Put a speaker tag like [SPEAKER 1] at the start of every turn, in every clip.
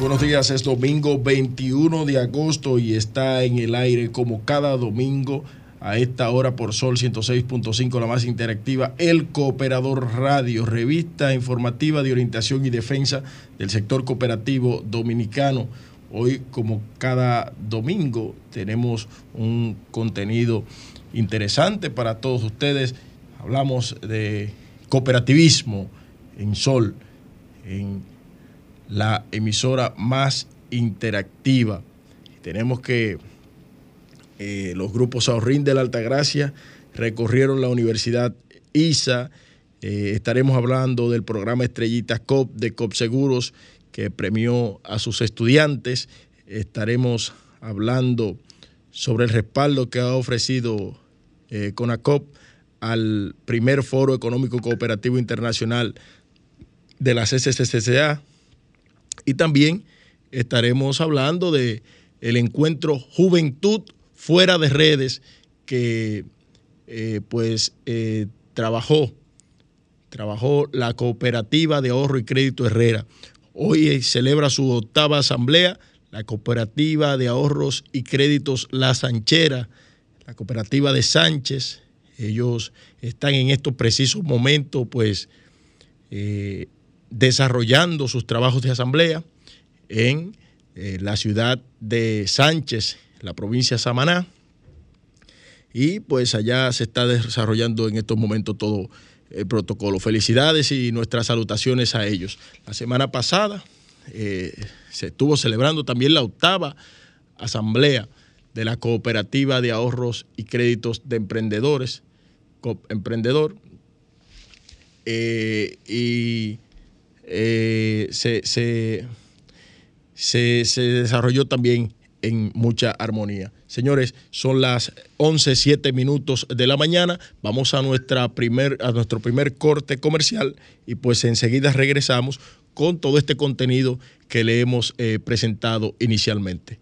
[SPEAKER 1] buenos días. Es domingo 21 de agosto y está en el aire como cada domingo a esta hora por Sol 106.5, la más interactiva, El Cooperador Radio, revista informativa de orientación y defensa del sector cooperativo dominicano. Hoy, como cada domingo, tenemos un contenido interesante para todos ustedes. Hablamos de cooperativismo en Sol, en la emisora más interactiva. Tenemos que eh, los grupos Ahorrín de la Altagracia recorrieron la Universidad ISA. Eh, estaremos hablando del programa Estrellitas COP de COP Seguros que premió a sus estudiantes. Estaremos hablando sobre el respaldo que ha ofrecido eh, CONACOP al primer Foro Económico Cooperativo Internacional de la CCCCA y también estaremos hablando de el encuentro Juventud fuera de redes que eh, pues eh, trabajó, trabajó la cooperativa de ahorro y crédito Herrera. Hoy celebra su octava asamblea, la cooperativa de ahorros y créditos La Sanchera, la cooperativa de Sánchez. Ellos están en estos precisos momentos pues eh, desarrollando sus trabajos de asamblea en eh, la ciudad de Sánchez, la provincia de Samaná. Y pues allá se está desarrollando en estos momentos todo el protocolo. Felicidades y nuestras salutaciones a ellos. La semana pasada eh, se estuvo celebrando también la octava asamblea de la Cooperativa de Ahorros y Créditos de Emprendedores, Emprendedor. Eh, y eh, se, desarrolló también en mucha armonía. Señores, son las 11, 7 minutos de la mañana. Vamos a, nuestra primer, a nuestro primer corte comercial y pues enseguida regresamos con todo este contenido que le hemos eh, presentado inicialmente.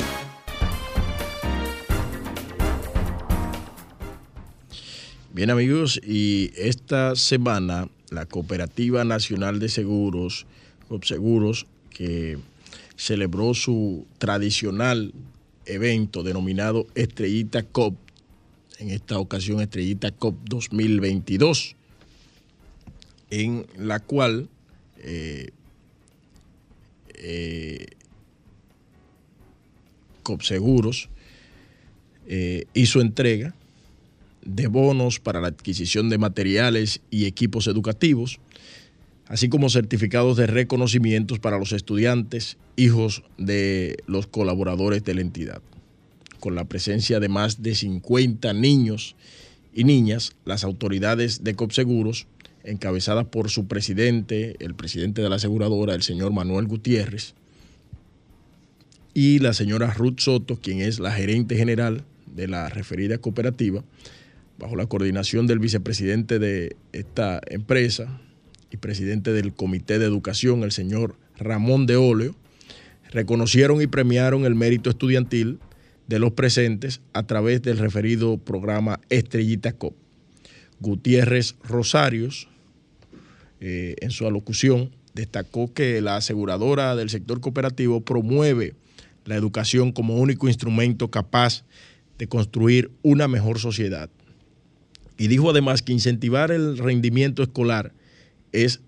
[SPEAKER 1] Bien amigos, y esta semana la Cooperativa Nacional de Seguros, COPSEGUROS, que celebró su tradicional evento denominado Estrellita COP, en esta ocasión Estrellita COP 2022, en la cual eh, eh, COPSEGUROS eh, hizo entrega de bonos para la adquisición de materiales y equipos educativos, así como certificados de reconocimientos para los estudiantes, hijos de los colaboradores de la entidad. Con la presencia de más de 50 niños y niñas, las autoridades de COPSEGUROS, encabezadas por su presidente, el presidente de la aseguradora, el señor Manuel Gutiérrez, y la señora Ruth Soto, quien es la gerente general de la referida cooperativa, bajo la coordinación del vicepresidente de esta empresa y presidente del Comité de Educación, el señor Ramón de Oleo, reconocieron y premiaron el mérito estudiantil de los presentes a través del referido programa Estrellita COP. Gutiérrez Rosarios, eh, en su alocución, destacó que la aseguradora del sector cooperativo promueve la educación como único instrumento capaz de construir una mejor sociedad y dijo además que incentivar el rendimiento escolar es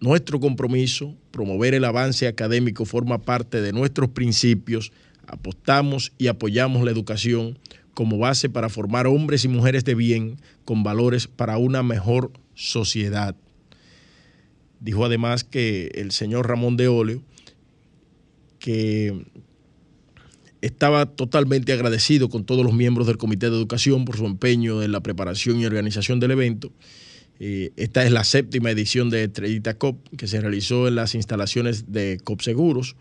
[SPEAKER 1] nuestro compromiso, promover el avance académico forma parte de nuestros principios, apostamos y apoyamos la educación como base para formar hombres y mujeres de bien con valores para una mejor sociedad. Dijo además que el señor Ramón de Oleo, que estaba totalmente agradecido con todos los miembros del Comité de Educación por su empeño en la preparación y organización del evento. Eh, esta es la séptima edición de Estrellita COP que se realizó en las instalaciones de COP Seguros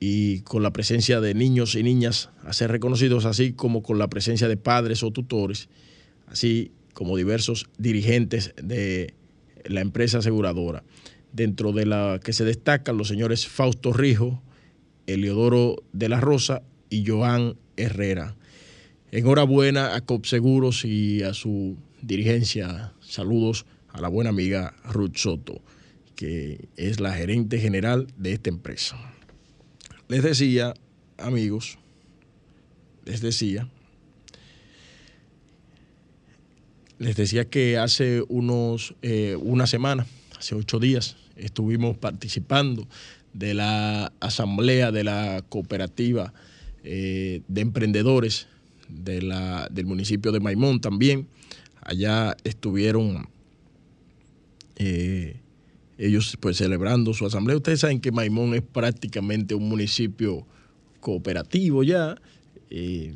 [SPEAKER 1] y con la presencia de niños y niñas a ser reconocidos, así como con la presencia de padres o tutores, así como diversos dirigentes de la empresa aseguradora, dentro de la que se destacan los señores Fausto Rijo, Eliodoro de la Rosa y Joan Herrera. Enhorabuena a COPSEGUROS y a su dirigencia. Saludos a la buena amiga Ruth Soto, que es la gerente general de esta empresa. Les decía, amigos, les decía, les decía que hace unos, eh, una semana, hace ocho días, estuvimos participando de la asamblea de la cooperativa eh, de emprendedores de la, del municipio de Maimón también. Allá estuvieron eh, ellos pues celebrando su asamblea. Ustedes saben que Maimón es prácticamente un municipio cooperativo ya. Eh,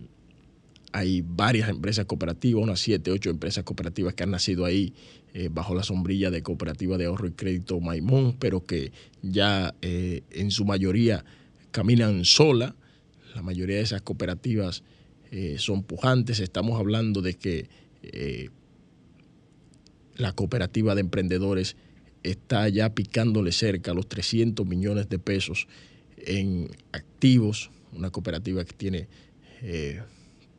[SPEAKER 1] hay varias empresas cooperativas, unas siete, ocho empresas cooperativas que han nacido ahí eh, bajo la sombrilla de Cooperativa de Ahorro y Crédito Maimón, pero que ya eh, en su mayoría caminan sola. La mayoría de esas cooperativas eh, son pujantes. Estamos hablando de que la cooperativa de emprendedores está ya picándole cerca los 300 millones de pesos en activos. Una cooperativa que tiene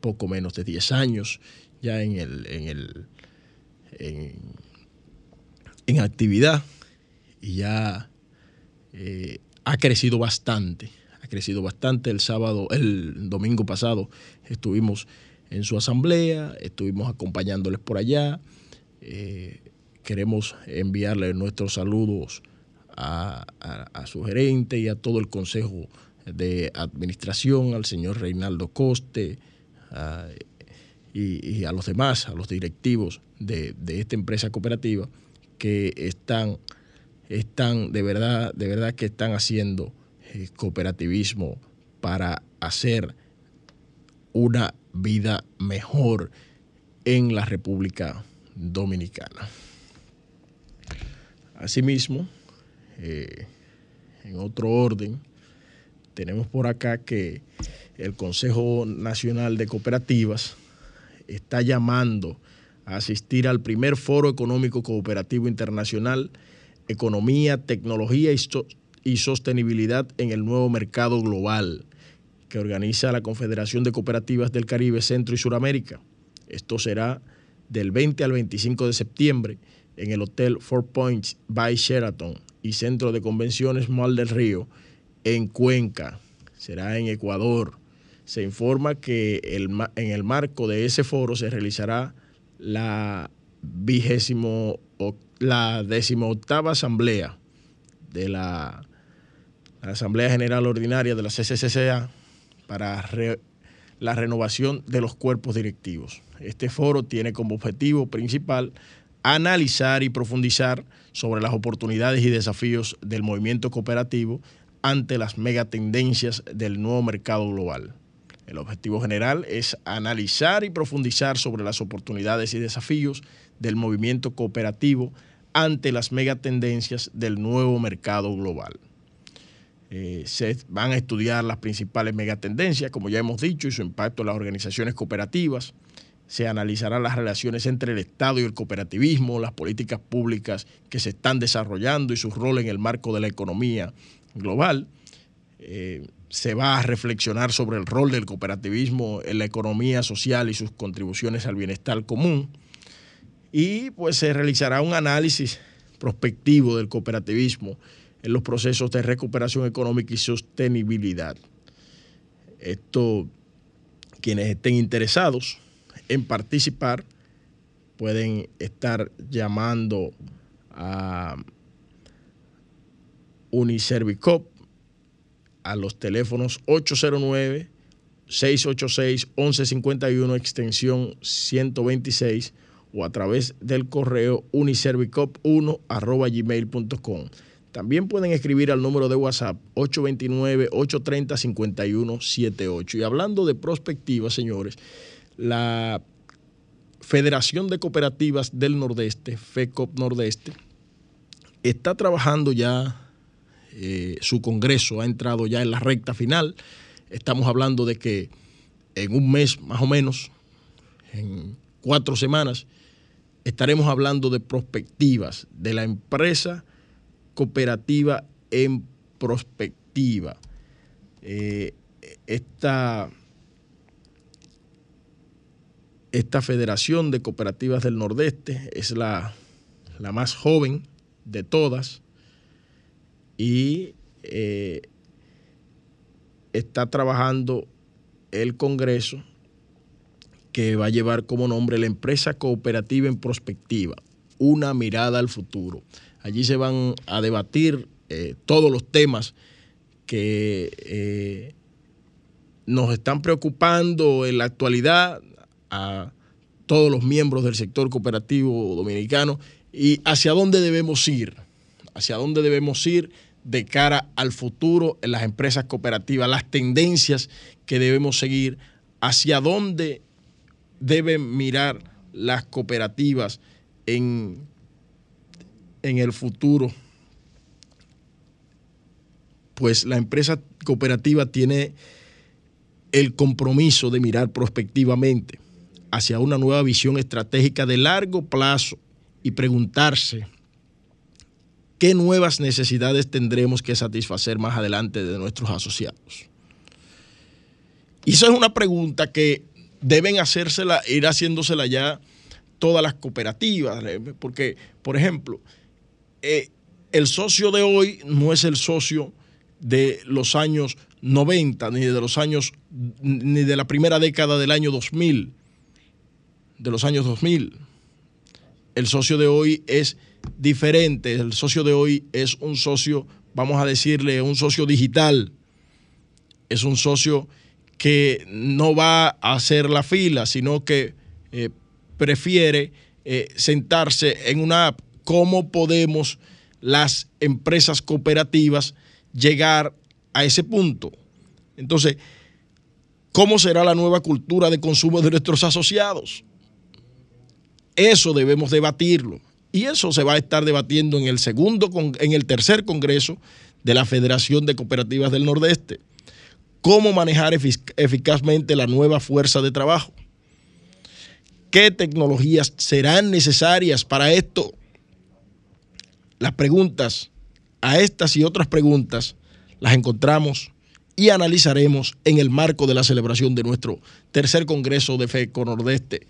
[SPEAKER 1] poco menos de 10 años ya en el, en el actividad y ya eh, ha crecido bastante, ha crecido bastante. El sábado, el domingo pasado estuvimos en su asamblea, estuvimos acompañándoles por allá. Eh, queremos enviarle nuestros saludos a, su gerente y a todo el consejo de administración, al señor Reinaldo Coste, y, a los demás, a los directivos de, esta empresa cooperativa que están, están de verdad, de verdad que están haciendo eh, cooperativismo para hacer una vida mejor en la República Dominicana. Asimismo, eh, en otro orden, tenemos por acá que el Consejo Nacional de Cooperativas está llamando a asistir al primer Foro Económico Cooperativo Internacional, Economía, Tecnología y, Sostenibilidad en el Nuevo Mercado Global, que organiza la Confederación de Cooperativas del Caribe, Centro y Suramérica. Esto será del 20 al 25 de septiembre en el Hotel Four Points by Sheraton y Centro de Convenciones Mal del Río, en Cuenca. Será en Ecuador se informa que en el marco de ese foro se realizará la vigésimo la asamblea de la, Asamblea General Ordinaria de la CCCCA para la renovación de los cuerpos directivos. Este foro tiene como objetivo principal analizar y profundizar sobre las oportunidades y desafíos del movimiento cooperativo ante las megatendencias del nuevo mercado global. El objetivo general es analizar y profundizar sobre las oportunidades y desafíos del movimiento cooperativo ante las megatendencias del nuevo mercado global. Eh, se van a estudiar las principales megatendencias, como ya hemos dicho, y su impacto en las organizaciones cooperativas. Se analizarán las relaciones entre el Estado y el cooperativismo, las políticas públicas que se están desarrollando y su rol en el marco de la economía global. Eh, se va a reflexionar sobre el rol del cooperativismo en la economía social y sus contribuciones al bienestar común. Y pues se realizará un análisis prospectivo del cooperativismo en los procesos de recuperación económica y sostenibilidad. Esto, quienes estén interesados en participar, pueden estar llamando a Uniservicop a los teléfonos 809 686 1151 extensión 126 o a través del correo uniservicop1 gmail.com. También pueden escribir al número de WhatsApp 829-830-5178. Y hablando de prospectiva, señores, la Federación de Cooperativas del Nordeste, FECOP Nordeste, está trabajando ya eh, su Congreso ha entrado ya en la recta final. Estamos hablando de que en un mes más o menos, en cuatro semanas, estaremos hablando de prospectivas, de la empresa cooperativa en prospectiva. Eh, esta, esta Federación de Cooperativas del Nordeste es la, la más joven de todas y eh, está trabajando el Congreso que va a llevar como nombre la empresa cooperativa en prospectiva, una mirada al futuro. Allí se van a debatir eh, todos los temas que eh, nos están preocupando en la actualidad a todos los miembros del sector cooperativo dominicano y hacia dónde debemos ir, hacia dónde debemos ir de cara al futuro en las empresas cooperativas, las tendencias que debemos seguir, hacia dónde deben mirar las cooperativas en, en el futuro. Pues la empresa cooperativa tiene el compromiso de mirar prospectivamente hacia una nueva visión estratégica de largo plazo y preguntarse ¿qué nuevas necesidades tendremos que satisfacer más adelante de nuestros asociados? Y esa es una pregunta que deben hacérsela, ir haciéndosela ya todas las cooperativas, porque, por ejemplo, eh, el socio de hoy no es el socio de los años 90, ni de los años, ni de la primera década del año 2000, de los años 2000. El socio de hoy es diferente. El socio de hoy es un socio, vamos a decirle, un socio digital. Es un socio que no va a hacer la fila, sino que eh, prefiere eh, sentarse en una app. ¿Cómo podemos las empresas cooperativas llegar a ese punto? Entonces, ¿cómo será la nueva cultura de consumo de nuestros asociados? Eso debemos debatirlo. Y eso se va a estar debatiendo en el segundo, en el tercer congreso de la Federación de Cooperativas del Nordeste. Cómo manejar eficazmente la nueva fuerza de trabajo. ¿Qué tecnologías serán necesarias para esto? Las preguntas a estas y otras preguntas las encontramos y analizaremos en el marco de la celebración de nuestro tercer Congreso de FECO Nordeste,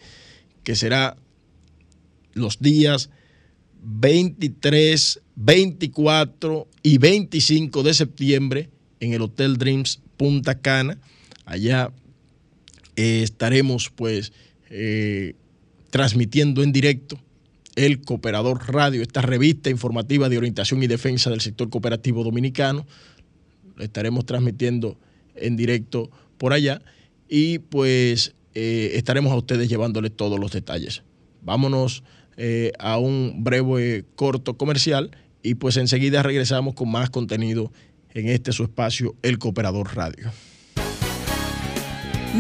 [SPEAKER 1] que será los días 23, 24 y 25 de septiembre en el Hotel Dreams Punta Cana. Allá eh, estaremos pues eh, transmitiendo en directo el Cooperador Radio, esta revista informativa de orientación y defensa del sector cooperativo dominicano. Lo estaremos transmitiendo en directo por allá y pues eh, estaremos a ustedes llevándoles todos los detalles. Vámonos eh, a un breve corto comercial y pues enseguida regresamos con más contenido en este su espacio, El Cooperador Radio.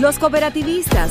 [SPEAKER 2] Los cooperativistas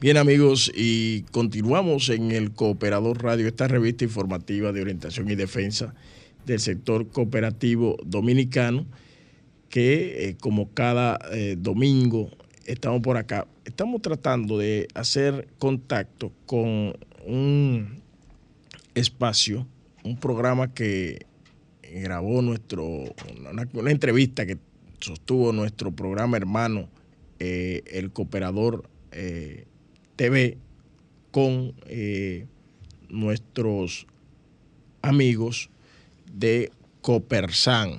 [SPEAKER 1] Bien amigos, y continuamos en el Cooperador Radio, esta revista informativa de orientación y defensa del sector cooperativo dominicano, que eh, como cada eh, domingo estamos por acá, estamos tratando de hacer contacto con un espacio, un programa que grabó nuestro, una, entrevista que sostuvo nuestro programa hermano, eh, el Cooperador TV con eh, nuestros amigos de Copersan,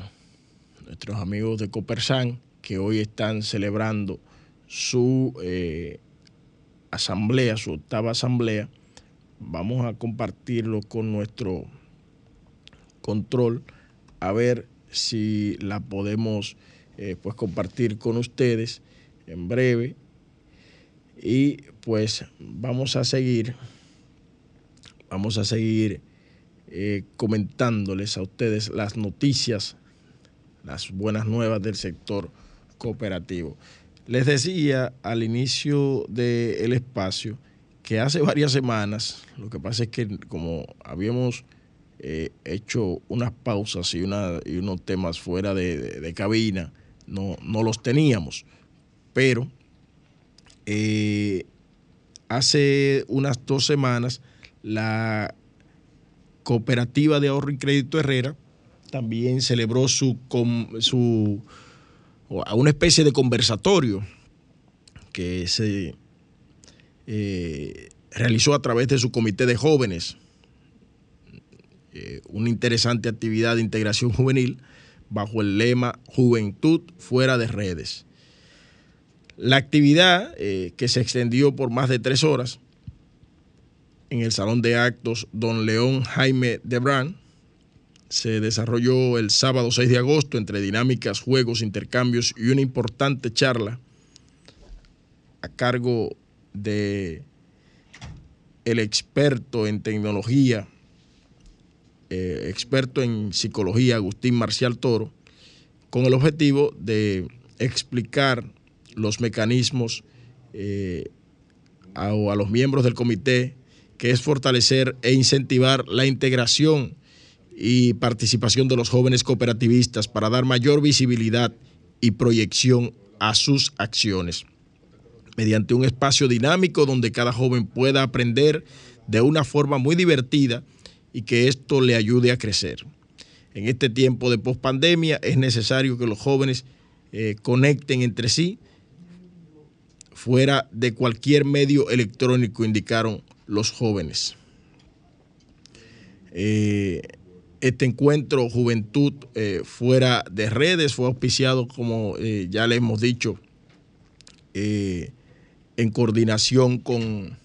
[SPEAKER 1] nuestros amigos de Copersan que hoy están celebrando su eh, asamblea, su octava asamblea. Vamos a compartirlo con nuestro control a ver si la podemos eh, pues compartir con ustedes en breve y pues vamos a seguir, vamos a seguir eh, comentándoles a ustedes las noticias, las buenas nuevas del sector cooperativo. Les decía al inicio del espacio que hace varias semanas, lo que pasa es que como habíamos eh, hecho unas pausas y, una, y unos temas fuera de, cabina, no, no los teníamos, pero eh, hace unas dos semanas, la Cooperativa de Ahorro y Crédito Herrera también celebró su, su una especie de conversatorio que se eh, realizó a través de su comité de jóvenes, eh, una interesante actividad de integración juvenil bajo el lema Juventud fuera de redes. La actividad, eh, que se extendió por más de tres horas en el Salón de Actos Don León Jaime de Brand, se desarrolló el sábado 6 de agosto entre dinámicas, juegos, intercambios y una importante charla a cargo de el experto en tecnología, eh, experto en psicología Agustín Marcial Toro, con el objetivo de explicar los mecanismos eh, a, los miembros del comité, que es fortalecer e incentivar la integración y participación de los jóvenes cooperativistas para dar mayor visibilidad y proyección a sus acciones, mediante un espacio dinámico donde cada joven pueda aprender de una forma muy divertida y que esto le ayude a crecer. En este tiempo de pospandemia es necesario que los jóvenes eh, conecten entre sí, fuera de cualquier medio electrónico, indicaron los jóvenes. Eh, este encuentro Juventud eh, fuera de redes fue auspiciado, como eh, ya le hemos dicho, en coordinación con,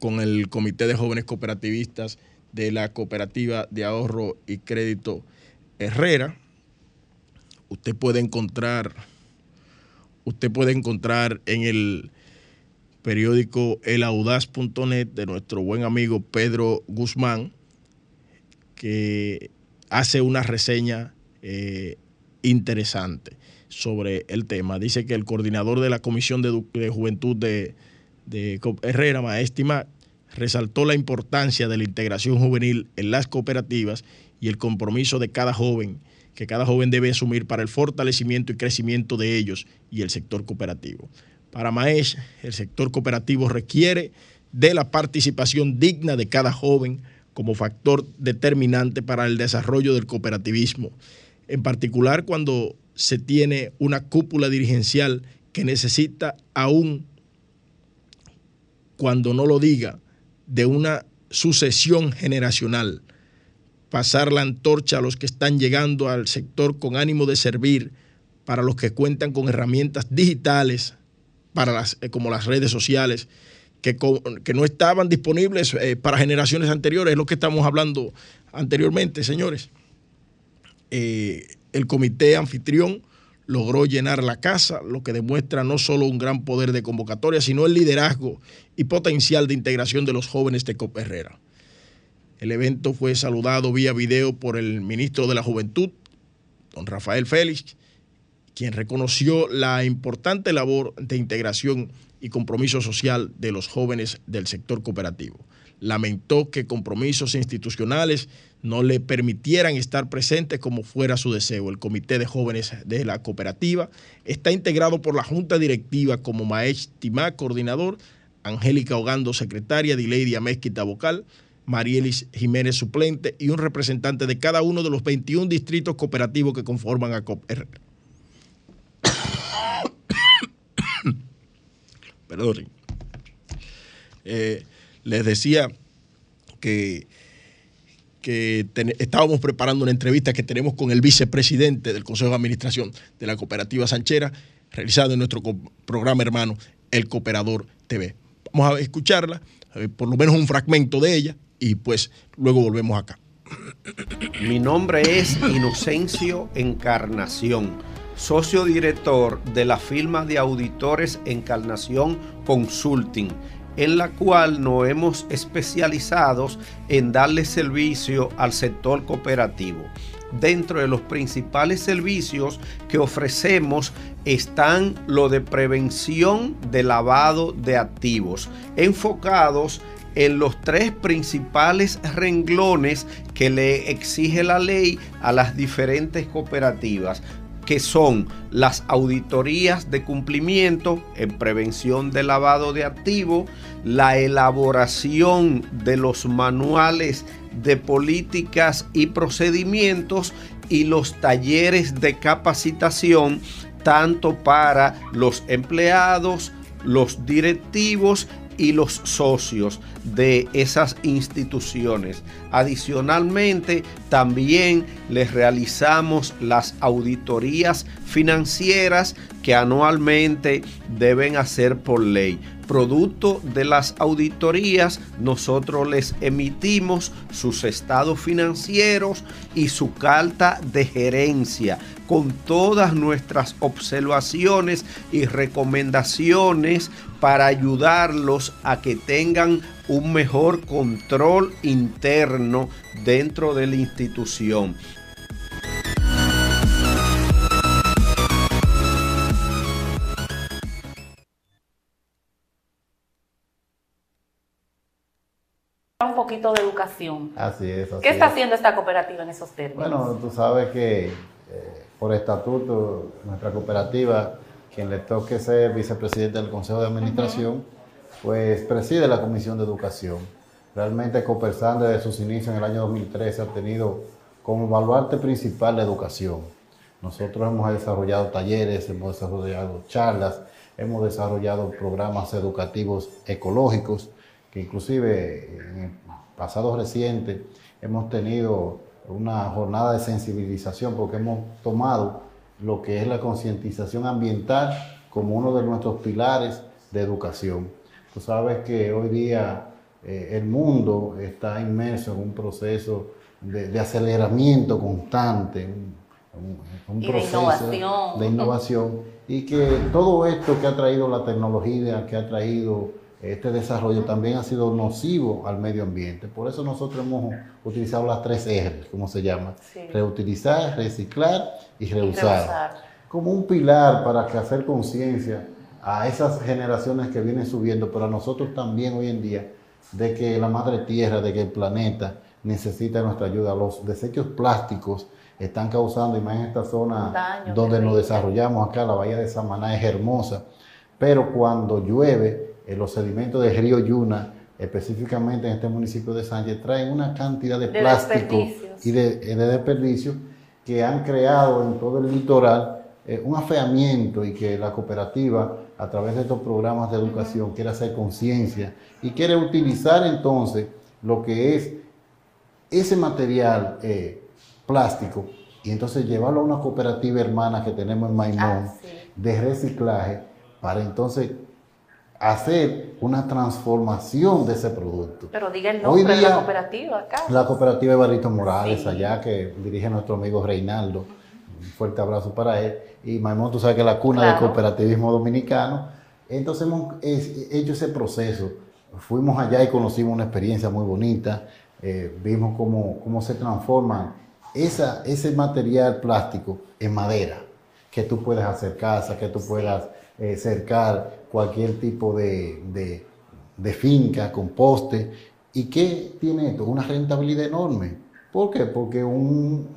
[SPEAKER 1] con el Comité de Jóvenes Cooperativistas de la Cooperativa de Ahorro y Crédito Herrera. Usted puede encontrar, usted puede encontrar en el periódico elaudaz.net de nuestro buen amigo Pedro Guzmán, que hace una reseña eh, interesante sobre el tema. Dice que el coordinador de la Comisión de, Juventud de, de Herrera, Maestima, resaltó la importancia de la integración juvenil en las cooperativas y el compromiso de cada joven que cada joven debe asumir para el fortalecimiento y crecimiento de ellos y el sector cooperativo. Para Maes, el sector cooperativo requiere de la participación digna de cada joven como factor determinante para el desarrollo del cooperativismo, en particular cuando se tiene una cúpula dirigencial que necesita aún, cuando no lo diga, de una sucesión generacional, pasar la antorcha a los que están llegando al sector con ánimo de servir, para los que cuentan con herramientas digitales, para las, eh, como las redes sociales, que, que no estaban disponibles eh, para generaciones anteriores, es lo que estamos hablando anteriormente, señores. Eh, el comité anfitrión logró llenar la casa, lo que demuestra no solo un gran poder de convocatoria, sino el liderazgo y potencial de integración de los jóvenes de Copa Herrera. El evento fue saludado vía video por el ministro de la Juventud, don Rafael Félix, quien reconoció la importante labor de integración y compromiso social de los jóvenes del sector cooperativo. Lamentó que compromisos institucionales no le permitieran estar presentes como fuera su deseo. El Comité de Jóvenes de la Cooperativa está integrado por la Junta Directiva como Maech Timá, coordinador, Angélica Ogando, secretaria, Dileidia Mezquita, vocal, Marielis Jiménez, suplente, y un representante de cada uno de los 21 distritos cooperativos que conforman a COPR. Perdón. Eh, les decía que que estábamos preparando una entrevista que tenemos con el vicepresidente del Consejo de Administración de la Cooperativa Sanchera, realizada en nuestro programa hermano El Cooperador TV. Vamos a escucharla, por lo menos un fragmento de ella, y pues luego volvemos acá.
[SPEAKER 3] Mi nombre es Inocencio Encarnación, socio director de la firma de auditores Encarnación Consulting en la cual nos hemos especializado en darle servicio al sector cooperativo. Dentro de los principales servicios que ofrecemos están lo de prevención de lavado de activos, enfocados en los tres principales renglones que le exige la ley a las diferentes cooperativas que son las auditorías de cumplimiento en prevención de lavado de activos, la elaboración de los manuales de políticas y procedimientos y los talleres de capacitación tanto para los empleados, los directivos y los socios de esas instituciones. Adicionalmente, también les realizamos las auditorías financieras que anualmente deben hacer por ley. Producto de las auditorías, nosotros les emitimos sus estados financieros y su carta de gerencia con todas nuestras observaciones y recomendaciones para ayudarlos a que tengan un mejor control interno dentro de la institución.
[SPEAKER 4] Un poquito de educación.
[SPEAKER 5] Así es.
[SPEAKER 4] ¿Qué está haciendo esta cooperativa en esos términos?
[SPEAKER 5] Bueno, tú sabes que eh, por estatuto nuestra cooperativa, quien le toque ser vicepresidente del Consejo de Administración, pues preside la Comisión de Educación. Realmente Copersan desde sus inicios en el año 2013 ha tenido como baluarte principal la educación. Nosotros hemos desarrollado talleres, hemos desarrollado charlas hemos desarrollado programas educativos ecológicos, inclusive en el pasado reciente hemos tenido una jornada de sensibilización porque hemos tomado lo que es la concientización ambiental como uno de nuestros pilares de educación. Tú sabes que hoy día eh, el mundo está inmerso en un proceso de, aceleramiento constante, un, proceso de innovación. y que todo esto que ha traído la tecnología, que ha traído este desarrollo también ha sido nocivo al medio ambiente. Por eso nosotros hemos utilizado las tres R, como se llama, reutilizar, reciclar y reusar, como un pilar para hacer conciencia a esas generaciones que vienen subiendo, pero a nosotros también hoy en día, de que la madre tierra, de que el planeta necesita nuestra ayuda. Los desechos plásticos están causando, y más en esta zona donde nos desarrollamos acá, la bahía de Samaná es hermosa, pero cuando llueve, los sedimentos del río Yuna, específicamente en este municipio de Sánchez, traen una cantidad de, plástico y de, de desperdicio que han creado en todo el litoral eh, un afeamiento y que la cooperativa, a través de estos programas de educación, quiere hacer conciencia y quiere utilizar entonces lo que es ese material eh, plástico y entonces llevarlo a una cooperativa hermana que tenemos en Maimón ah, de reciclaje para entonces hacer una transformación de ese producto.
[SPEAKER 4] Pero diga el nombre de la cooperativa acá.
[SPEAKER 5] La cooperativa de Barrito Morales, allá que dirige nuestro amigo Reinaldo. Un fuerte abrazo para él. Y Maimón, tú sabes que es la cuna del cooperativismo dominicano. Entonces hemos hecho ese proceso. Fuimos allá y conocimos una experiencia muy bonita. Eh, vimos cómo, cómo se transforma esa, ese material plástico en madera, que tú puedes hacer casa, que tú puedas eh, cercar cualquier tipo de, de, de finca, composte. ¿Y qué tiene esto? Una rentabilidad enorme. ¿Por qué? Porque un,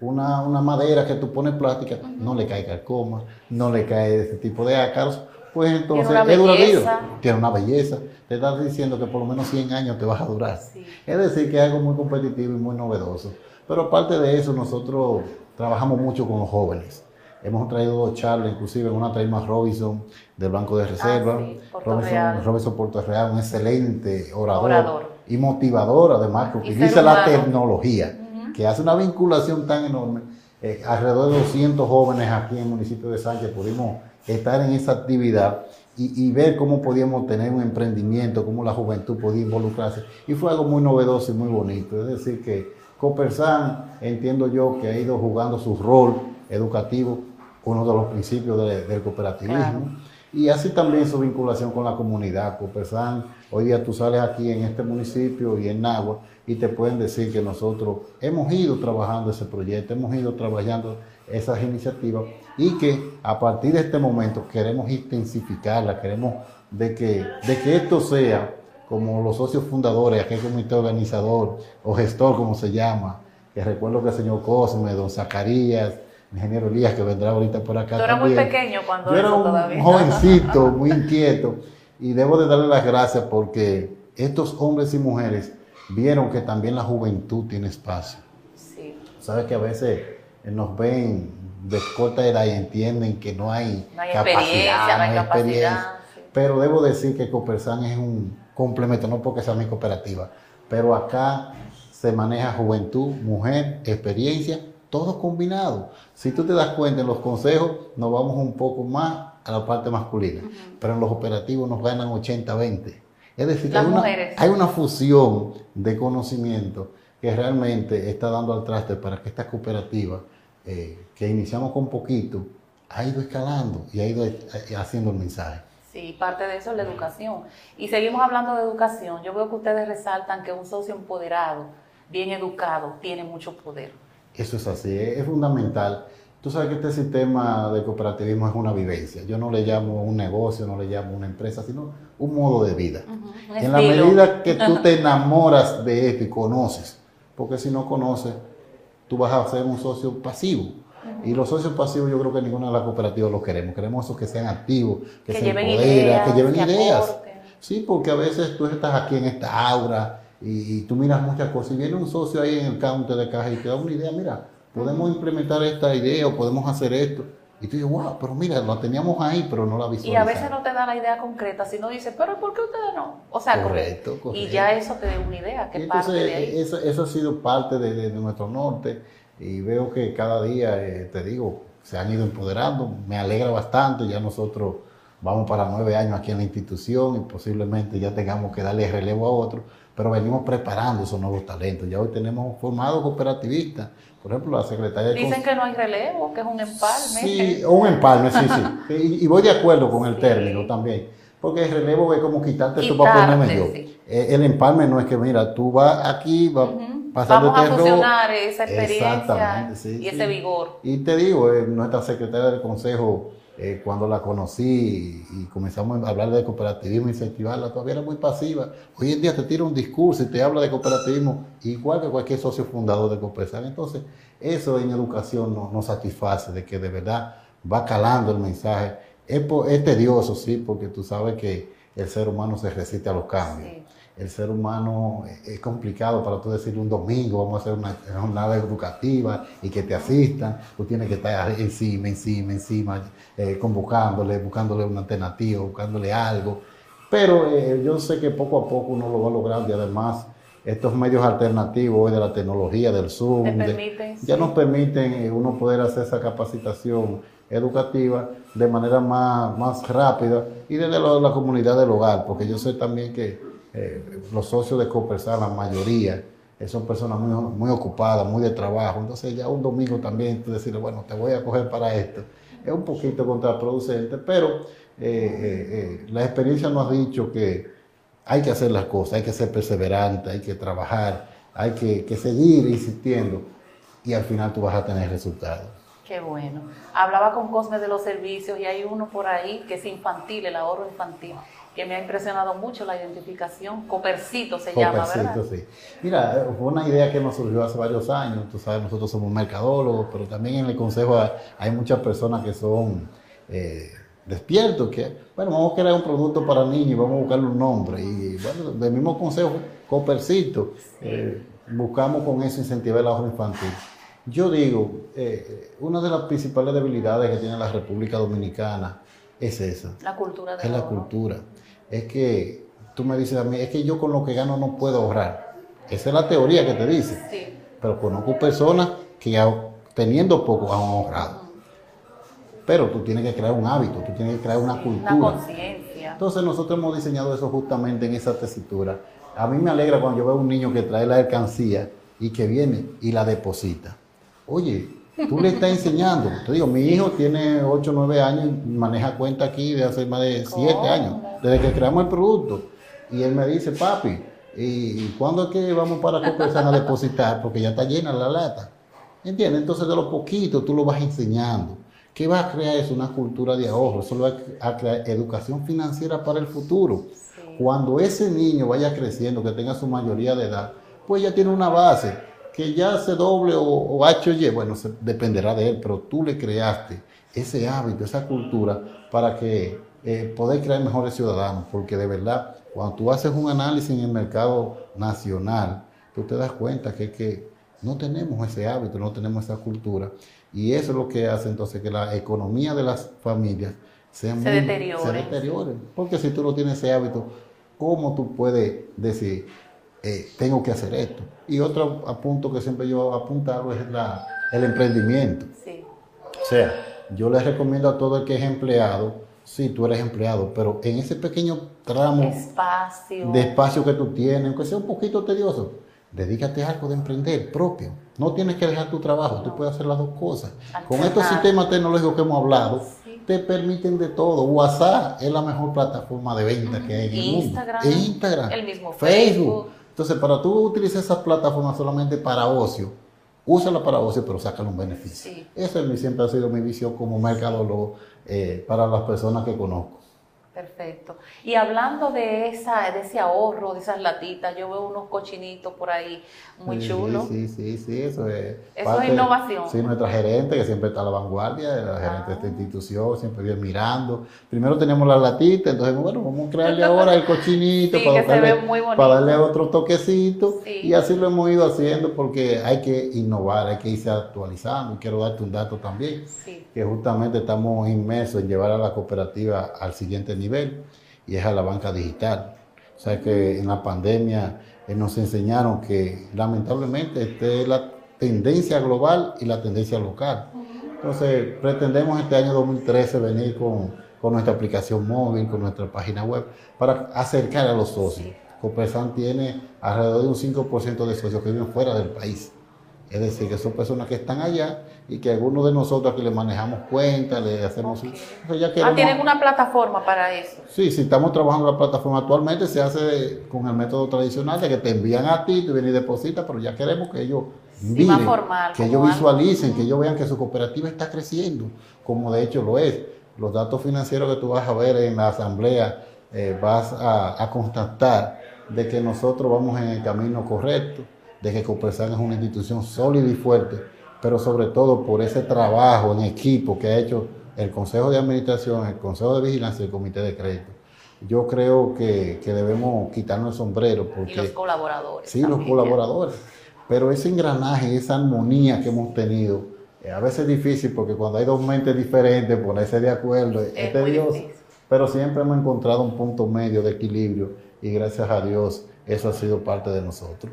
[SPEAKER 5] una, una, madera que tú pones plástica no le cae calcoma, no le cae ese tipo de ácaros, pues entonces es duradero, tiene una belleza. Te estás diciendo que por lo menos 100 años te vas a durar. Es decir, que es algo muy competitivo y muy novedoso. Pero aparte de eso, nosotros trabajamos mucho con los jóvenes. Hemos traído dos charlas, inclusive una traímos Robinson del Banco de Reserva, ah, Robinson, Robinson Puerto Real, un excelente orador, y motivador además, que utiliza la tecnología, que hace una vinculación tan enorme. Eh, alrededor de 200 jóvenes aquí en el municipio de Sánchez pudimos estar en esa actividad y, y, ver cómo podíamos tener un emprendimiento, cómo la juventud podía involucrarse. Y fue algo muy novedoso y muy bonito. Es decir, que Copersan, entiendo yo, que ha ido jugando su rol educativo, uno de los principios del cooperativismo. Y así también su vinculación con la comunidad. Copersan, hoy día tú sales aquí en este municipio y en Nagua y te pueden decir que nosotros hemos ido trabajando ese proyecto, hemos ido trabajando esas iniciativas y que a partir de este momento queremos intensificarla, queremos de que, de que esto sea como los socios fundadores, aquel comité organizador o gestor, como se llama, que recuerdo que el señor Cosme, don Zacarías, ingeniero Elías, que vendrá ahorita por acá.
[SPEAKER 4] Tú eras muy pequeño cuando
[SPEAKER 5] Yo era un jovencito, muy inquieto, y debo de darle las gracias porque estos hombres y mujeres vieron que también la juventud tiene espacio. Sí. Sabes que a veces nos ven de corta edad y entienden que no hay, capacidad, no hay, experiencia. Pero debo decir que Copersan es un complemento, no porque sea mi cooperativa, pero acá se maneja juventud, mujer, experiencia, todo combinado. Si tú te das cuenta en los consejos, nos vamos un poco más a la parte masculina, pero en los operativos nos ganan 80-20. Es decir, hay una, hay una, fusión de conocimiento que realmente está dando al traste para que esta cooperativa, eh, que iniciamos con poquito, ha ido escalando y ha ido eh, haciendo el mensaje.
[SPEAKER 4] Sí, parte de eso es la educación. Y seguimos hablando de educación. Yo veo que ustedes resaltan que un socio empoderado, bien educado, tiene mucho poder.
[SPEAKER 5] Eso es así, es fundamental. Tú sabes que este sistema de cooperativismo es una vivencia. Yo no le llamo un negocio, no le llamo una empresa, sino un modo de vida. en la medida que tú te enamoras de esto y conoces, porque si no conoces, tú vas a ser un socio pasivo. Y los socios pasivos yo creo que ninguna de las cooperativas los queremos. Queremos esos que sean activos, que, se empoderan, que lleven ideas. Sí, porque a veces tú estás aquí en esta aura y, tú miras muchas cosas y viene un socio ahí en el counter de caja y te da una idea, mira, podemos implementar esta idea o podemos hacer esto. Y tú dices, wow, pero mira, la teníamos ahí, pero no la visualizamos.
[SPEAKER 4] Y a veces no te da la idea concreta, sino dices, pero ¿por qué ustedes no? O sea,
[SPEAKER 5] correcto, correcto.
[SPEAKER 4] y ya eso te da una idea, que parte de ahí.
[SPEAKER 5] Eso, eso ha sido parte de, de, de, nuestro norte y veo que cada día, eh, te digo, se han ido empoderando, me alegra bastante, ya nosotros vamos para nueve años aquí en la institución y posiblemente ya tengamos que darle relevo a otro, pero venimos preparando esos nuevos talentos. Ya hoy tenemos formados cooperativistas, por ejemplo, la secretaria de
[SPEAKER 4] Dicen que no hay relevo, que es un empalme.
[SPEAKER 5] Sí, un empalme, sí, sí. Y, y voy de acuerdo con el sí. término también. Porque el relevo es como quitarte,
[SPEAKER 4] quitarte
[SPEAKER 5] tú para ponerme yo.
[SPEAKER 4] Sí.
[SPEAKER 5] El empalme no es que, mira, tú vas aquí, vas
[SPEAKER 4] Uh -huh. Vamos a fusionar esa experiencia
[SPEAKER 5] sí,
[SPEAKER 4] y ese vigor.
[SPEAKER 5] Y te digo, eh, nuestra secretaria del Consejo, eh, cuando la conocí y, comenzamos a hablar de cooperativismo, incentivarla, todavía era muy pasiva. Hoy en día te tira un discurso y te habla de cooperativismo igual que cualquier socio fundador de Cooperación. Entonces, eso en educación nos, nos satisface, de que de verdad va calando el mensaje. Es, es, tedioso, sí, porque tú sabes que el ser humano se resiste a los cambios. El ser humano es complicado para tú decir un domingo, vamos a hacer una jornada educativa y que te asistan. Tú tienes que estar encima, encima, encima, eh, convocándole, buscándole una alternativa, buscándole algo. Pero eh, yo sé que poco a poco uno lo va logrando y además estos medios alternativos hoy de la tecnología, del Zoom,
[SPEAKER 4] permiten,
[SPEAKER 5] de, ya nos permiten eh, uno poder hacer esa capacitación educativa de manera más, más rápida y desde la, la comunidad del hogar, porque yo sé también que eh, los socios de Copersal, la mayoría, eh, son personas muy, muy ocupadas, muy de trabajo, entonces ya un domingo también tú decirle, bueno, te voy a coger para esto, es un poquito contraproducente, pero eh, la experiencia nos ha dicho que hay que hacer las cosas, hay que ser perseverante, hay que trabajar, hay que, que seguir insistiendo y al final tú vas a tener resultados.
[SPEAKER 4] Qué bueno. Hablaba con Cosme de los servicios y hay uno por ahí que es infantil, el ahorro infantil, que me ha impresionado mucho la identificación. Copercito se
[SPEAKER 5] Copercito,
[SPEAKER 4] llama, ¿verdad?
[SPEAKER 5] sí. Mira, fue una idea que nos surgió hace varios años. Tú sabes, nosotros somos mercadólogos, pero también en el consejo hay muchas personas que son eh, despiertos, que, bueno, vamos a crear un producto para niños y vamos a buscarle un nombre. Y bueno, del mismo consejo, Copercito, eh, buscamos con eso incentivar el ahorro infantil. Yo digo, eh, una de las principales debilidades que tiene la República Dominicana es esa.
[SPEAKER 4] La cultura de
[SPEAKER 5] Es la cultura. Es que tú me dices a mí, es que yo con lo que gano no puedo ahorrar. Esa es la teoría que te dice.
[SPEAKER 4] Sí.
[SPEAKER 5] Pero conozco personas que teniendo poco han ahorrado. Pero tú tienes que crear un hábito, tú tienes que crear una cultura.
[SPEAKER 4] Una conciencia.
[SPEAKER 5] Entonces nosotros hemos diseñado eso justamente en esa tesitura. A mí me alegra cuando yo veo un niño que trae la alcancía y que viene y la deposita. Oye, tú le estás enseñando. Te digo, mi hijo tiene 8 o 9 años y maneja cuenta aquí de hace más de 7 años, desde que creamos el producto. Y él me dice, papi, ¿y cuándo es que vamos para Copesan a depositar? Porque ya está llena la lata. ¿Entiendes? Entonces de lo poquito tú lo vas enseñando. ¿Qué va a crear eso? Una cultura de ahorro. Eso va a crear educación financiera para el futuro.
[SPEAKER 4] Sí.
[SPEAKER 5] Cuando ese niño vaya creciendo, que tenga su mayoría de edad, pues ya tiene una base que ya se doble o, o H o Y, bueno, se, dependerá de él, pero tú le creaste ese hábito, esa cultura para que eh, poder crear mejores ciudadanos, porque de verdad, cuando tú haces un análisis en el mercado nacional, tú te das cuenta que, que no tenemos ese hábito, no tenemos esa cultura, y eso es lo que hace entonces que la economía de las familias sea
[SPEAKER 4] se,
[SPEAKER 5] muy,
[SPEAKER 4] deteriore.
[SPEAKER 5] se deteriore, porque si tú no tienes ese hábito, ¿cómo tú puedes decir, eh, tengo que hacer esto. Y otro punto que siempre yo apuntado es la, el emprendimiento.
[SPEAKER 4] Sí.
[SPEAKER 5] O sea, yo les recomiendo a todo el que es empleado, sí, tú eres empleado, pero en ese pequeño tramo
[SPEAKER 4] Espacio.
[SPEAKER 5] de espacio que tú tienes, aunque sea un poquito tedioso, dedícate a algo de emprender propio. No tienes que dejar tu trabajo, tú puedes hacer las dos cosas. Con estos sistemas tecnológicos que hemos hablado,
[SPEAKER 4] Sí.
[SPEAKER 5] te permiten de todo. WhatsApp es la mejor plataforma de venta que hay en el mundo.
[SPEAKER 4] Instagram,
[SPEAKER 5] Instagram,
[SPEAKER 4] el mismo
[SPEAKER 5] Facebook.
[SPEAKER 4] Facebook.
[SPEAKER 5] Entonces, para tú utilizar esas plataformas solamente para ocio, úsala para ocio, pero sácale un beneficio.
[SPEAKER 4] Sí.
[SPEAKER 5] Esa es mi- siempre ha sido mi visión como mercadólogo eh, para las personas que conozco.
[SPEAKER 4] Perfecto. Y hablando de esa, de ese ahorro, de esas latitas, yo veo unos cochinitos por ahí muy chulos.
[SPEAKER 5] Sí, sí, sí, eso es.
[SPEAKER 4] Eso es innovación.
[SPEAKER 5] Sí, nuestra gerente que siempre está a la vanguardia, la gerente de esta ah. institución, siempre viene mirando. Primero tenemos la latita, entonces bueno, vamos a crearle ahora el cochinito para, darle, para, darle, otro toquecito. Y así lo hemos ido haciendo porque hay que innovar, hay que irse actualizando. Y quiero darte un dato también, que justamente estamos inmersos en llevar a la cooperativa al siguiente nivel y es a la banca digital. O sea que en la pandemia eh, nos enseñaron que lamentablemente esta es la tendencia global y la tendencia local. Entonces pretendemos este año 2013 venir con, con nuestra aplicación móvil, con nuestra página web, para acercar a los socios. Copesan tiene alrededor de un 5% de socios que viven fuera del país. Es decir, que son personas que están allá y que algunos de nosotros que le manejamos cuentas, le hacemos...
[SPEAKER 4] ah, tienen una plataforma para eso.
[SPEAKER 5] Sí, sí, estamos trabajando en la plataforma. Actualmente se hace con el método tradicional de que te envían a ti, tú vienes y depositas, pero ya queremos que ellos miren, que ellos visualicen, que ellos vean que su cooperativa está creciendo, como de hecho lo es. Los datos financieros que tú vas a ver en la asamblea eh, vas a, a constatar de que nosotros vamos en el camino correcto de que Copesan es una institución sólida y fuerte, pero sobre todo por ese trabajo en equipo que ha hecho el Consejo de Administración, el Consejo de Vigilancia y el Comité de Crédito. Yo creo que, debemos quitarnos el sombrero. Porque,
[SPEAKER 4] y los colaboradores.
[SPEAKER 5] Sí, los colaboradores. Pero ese engranaje, esa armonía que hemos tenido, eh, a veces es difícil porque cuando hay dos mentes diferentes, ponerse de acuerdo es, tedioso. Pero siempre hemos encontrado un punto medio de equilibrio y gracias a Dios eso ha sido parte de nosotros.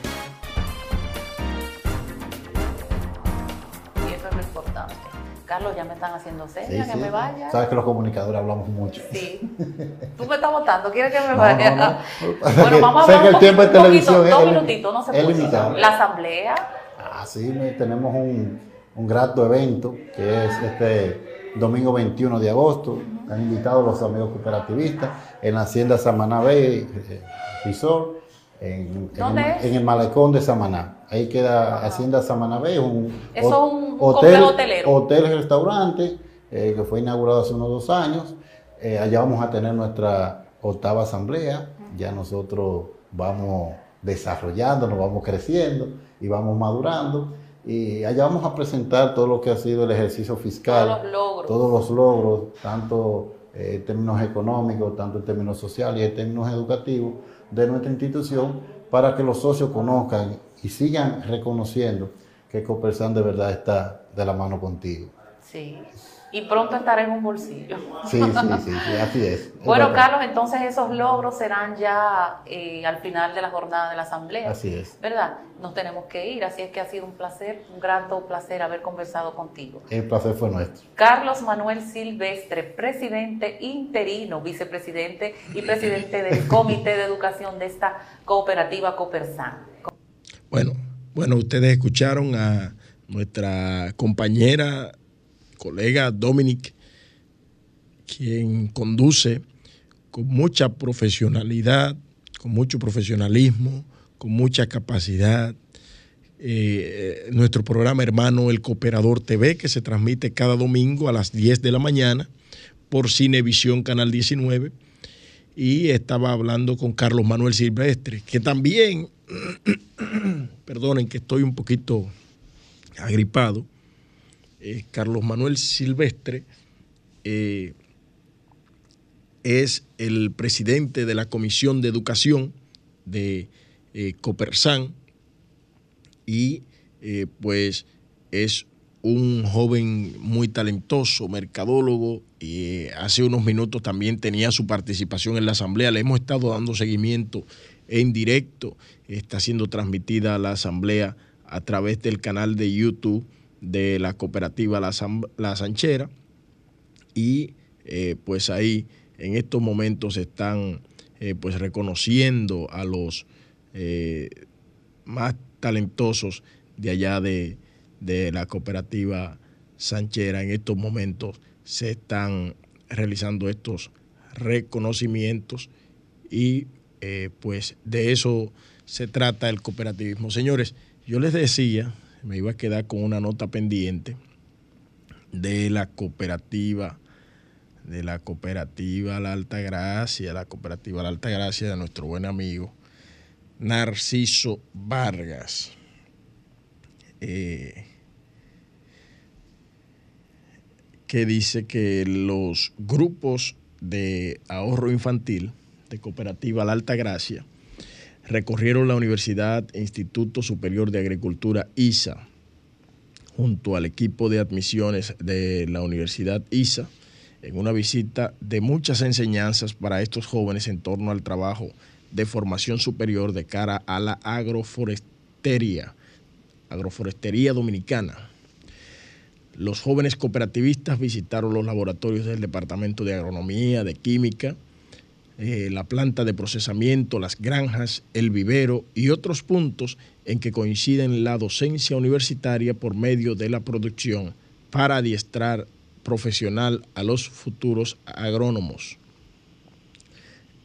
[SPEAKER 4] Carlos, ya me están haciendo señas, que me vaya.
[SPEAKER 5] Sabes que los comunicadores hablamos mucho.
[SPEAKER 4] Sí. Tú me estás votando, ¿quieres que me vaya? bueno,
[SPEAKER 5] vamos a ver. Sé que el tiempo de televisión
[SPEAKER 4] dos minutitos, no se puede.
[SPEAKER 5] limitado.
[SPEAKER 4] La asamblea.
[SPEAKER 5] Ah, sí, tenemos un, un grato evento que es este domingo 21 de agosto. Han invitado los amigos cooperativistas en la hacienda Samaná Bay eh, Resort en, en, el malecón de Samaná. Ahí queda Hacienda Samaná Bay,
[SPEAKER 4] un, Eso un hotel, hotelero.
[SPEAKER 5] Hotel restaurante eh, que fue inaugurado hace unos dos años. Eh, allá vamos a tener nuestra octava asamblea. Ya nosotros vamos desarrollando, nos vamos creciendo y vamos madurando. Y allá vamos a presentar todo lo que ha sido el ejercicio fiscal.
[SPEAKER 4] Todos los logros.
[SPEAKER 5] Todos los logros, tanto eh, en términos económicos, tanto en términos sociales y en términos educativos de nuestra institución para que los socios conozcan y sigan reconociendo que Copersan de verdad está de la mano contigo.
[SPEAKER 4] Sí. Y pronto estará en un bolsillo.
[SPEAKER 5] Sí, sí, sí, así es.
[SPEAKER 4] bueno, Carlos, entonces esos logros serán ya eh, al final de la jornada de la asamblea.
[SPEAKER 5] Así es.
[SPEAKER 4] ¿Verdad? Nos tenemos que ir, así es que ha sido un placer, un grato placer haber conversado contigo.
[SPEAKER 5] El placer fue nuestro.
[SPEAKER 4] Carlos Manuel Silvestre, presidente interino, vicepresidente y presidente del Comité de Educación de esta cooperativa Copersan.
[SPEAKER 1] Bueno, bueno, ustedes escucharon a nuestra compañera colega Dominic, quien conduce con mucha profesionalidad, con mucho profesionalismo, con mucha capacidad. Eh, nuestro programa hermano El Cooperador TV, que se transmite cada domingo a las 10 de la mañana por Cinevisión Canal 19. Y estaba hablando con Carlos Manuel Silvestre, que también, perdonen que estoy un poquito agripado, eh, Carlos Manuel Silvestre eh, es el presidente de la Comisión de Educación de eh, y pues es un joven muy talentoso, mercadólogo, y hace unos minutos también tenía su participación en la asamblea. Le hemos estado dando seguimiento en directo. Está siendo transmitida la asamblea a través del canal de YouTube de la cooperativa La, Sanchera y eh, pues ahí en estos momentos están eh, pues reconociendo a los eh, más talentosos de allá de, de la cooperativa Sanchera. En estos momentos se están realizando estos reconocimientos y pues de eso se trata el cooperativismo. Señores, yo les decía, me iba a quedar con una nota pendiente de la cooperativa, de la cooperativa La Alta Gracia, la cooperativa La Alta Gracia de nuestro buen amigo Narciso Vargas. Eh, que dice que los grupos de ahorro infantil de Cooperativa La Alta Gracia recorrieron la Universidad e Instituto Superior de Agricultura ISA junto al equipo de admisiones de la Universidad ISA en una visita de muchas enseñanzas para estos jóvenes en torno al trabajo de formación superior de cara a la agroforestería, agroforestería dominicana. Los jóvenes cooperativistas visitaron los laboratorios del Departamento de Agronomía, de Química, eh, la planta de procesamiento, las granjas, el vivero y otros puntos en que coinciden la docencia universitaria por medio de la producción para adiestrar profesional a los futuros agrónomos.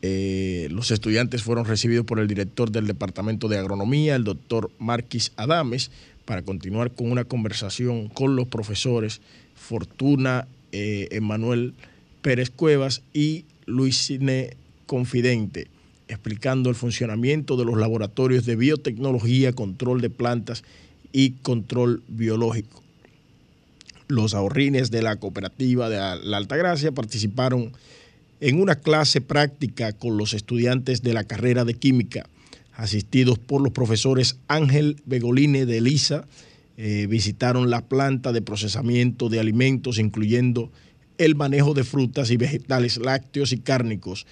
[SPEAKER 1] Eh, los estudiantes fueron recibidos por el director del Departamento de Agronomía, el doctor Marquis Adames, para continuar con una conversación con los profesores Fortuna eh, Emanuel Pérez Cuevas y Luis Cine Confidente, explicando el funcionamiento de los laboratorios de biotecnología, control de plantas y control biológico. Los ahorrines de la cooperativa de la Altagracia participaron en una clase práctica con los estudiantes de la carrera de química asistidos por los profesores Ángel Begoline de Elisa, eh, visitaron la planta de procesamiento de alimentos, incluyendo el manejo de frutas y vegetales lácteos y cárnicos,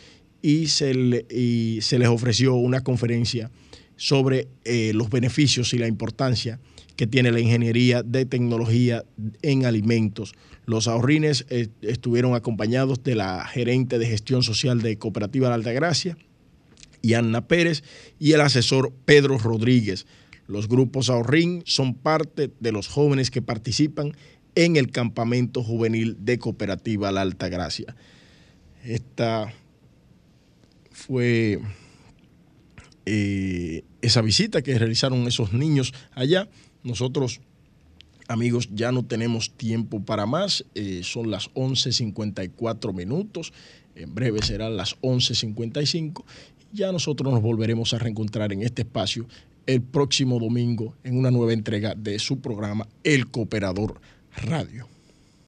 [SPEAKER 1] y se, les ofreció una conferencia sobre eh, los beneficios y la importancia que tiene la ingeniería de tecnología en alimentos. Los ahorrines eh, estuvieron acompañados de la gerente de gestión social de Cooperativa La Altagracia, y Pérez y el asesor Pedro Rodríguez. Los grupos Ahorrín son parte de los jóvenes que participan en el campamento juvenil de Cooperativa La Alta Gracia. Esta fue eh, esa visita que realizaron esos niños allá. Nosotros, amigos, ya no tenemos tiempo para más. Eh, son las 11.54 minutos. En breve serán las 11.55 ya nosotros nos volveremos a reencontrar en este espacio el próximo domingo en una nueva entrega de su programa El Cooperador Radio.